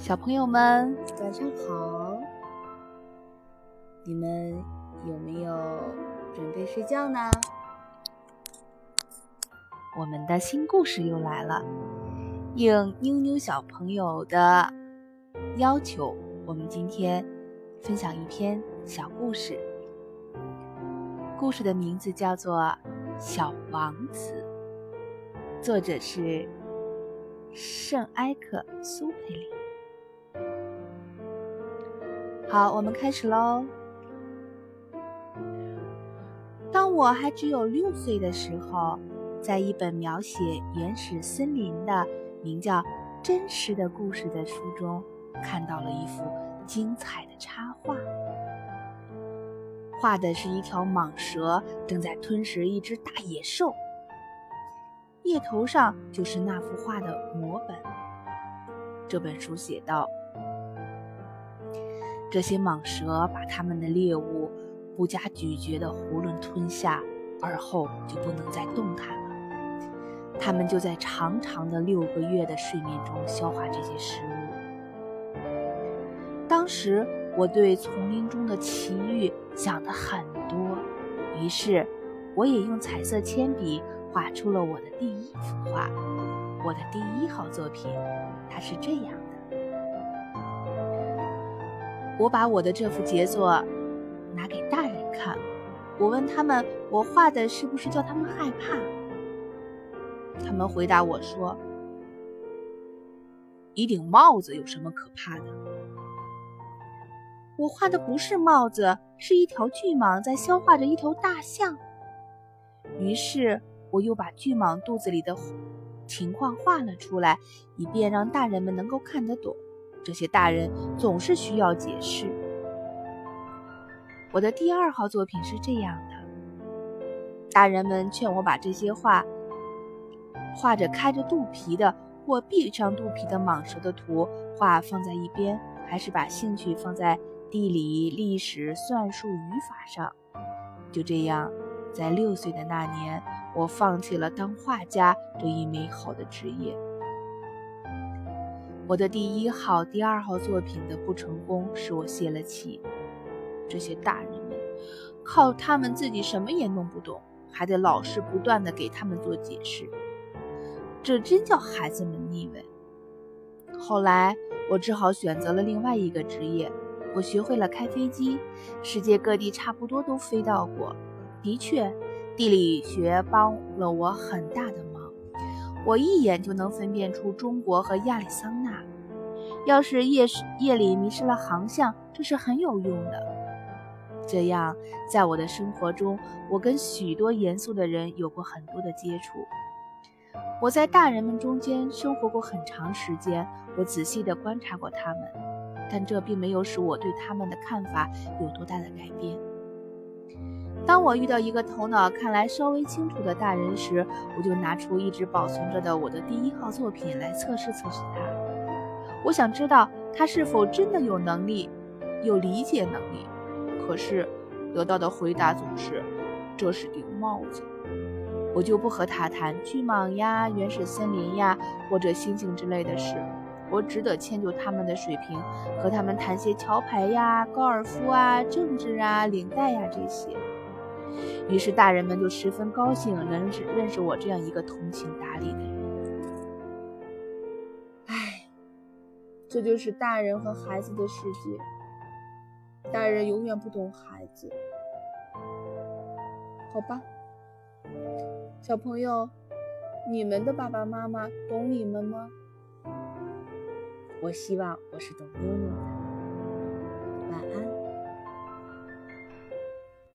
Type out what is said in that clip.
小朋友们，晚上好！你们有没有准备睡觉呢？我们的新故事又来了，应妞妞小朋友的要求，我们今天分享一篇小故事。故事的名字叫做《小王子》，作者是圣埃克苏佩里。好，我们开始喽。当我还只有六岁的时候，在一本描写原始森林的名叫《真实的故事》的书中，看到了一幅精彩的插画。画的是一条蟒蛇正在吞食一只大野兽，页头上就是那幅画的摹本。这本书写道。这些蟒蛇把它们的猎物不加咀嚼的囫囵吞下，而后就不能再动弹了。它们就在长长的六个月的睡眠中消化这些食物。当时我对丛林中的奇遇想的很多，于是我也用彩色铅笔画出了我的第一幅画，我的第一号作品。它是这样。我把我的这幅杰作拿给大人看，我问他们：“我画的是不是叫他们害怕？”他们回答我说：“一顶帽子有什么可怕的？”我画的不是帽子，是一条巨蟒在消化着一头大象。于是我又把巨蟒肚子里的情况画了出来，以便让大人们能够看得懂。这些大人总是需要解释。我的第二号作品是这样的：大人们劝我把这些画画着开着肚皮的或闭上肚皮的蟒蛇的图画放在一边，还是把兴趣放在地理、历史、算术、语法上。就这样，在六岁的那年，我放弃了当画家这一美好的职业。我的第一号、第二号作品的不成功使我泄了气。这些大人们靠他们自己什么也弄不懂，还得老师不断的给他们做解释，这真叫孩子们腻味。后来我只好选择了另外一个职业，我学会了开飞机，世界各地差不多都飞到过。的确，地理学帮了我很大的忙。我一眼就能分辨出中国和亚利桑。要是夜夜里迷失了航向，这是很有用的。这样，在我的生活中，我跟许多严肃的人有过很多的接触。我在大人们中间生活过很长时间，我仔细地观察过他们，但这并没有使我对他们的看法有多大的改变。当我遇到一个头脑看来稍微清楚的大人时，我就拿出一直保存着的我的第一号作品来测试测试他。我想知道他是否真的有能力，有理解能力。可是得到的回答总是：“这是顶帽子。”我就不和他谈巨蟒呀、原始森林呀或者星星之类的事。我只得迁就他们的水平，和他们谈些桥牌呀、高尔夫啊、政治啊、领带呀这些。于是大人们就十分高兴能认识我这样一个通情达理的人。这就是大人和孩子的世界。大人永远不懂孩子，好吧？小朋友，你们的爸爸妈妈懂你们吗？我希望我是懂妞妞的。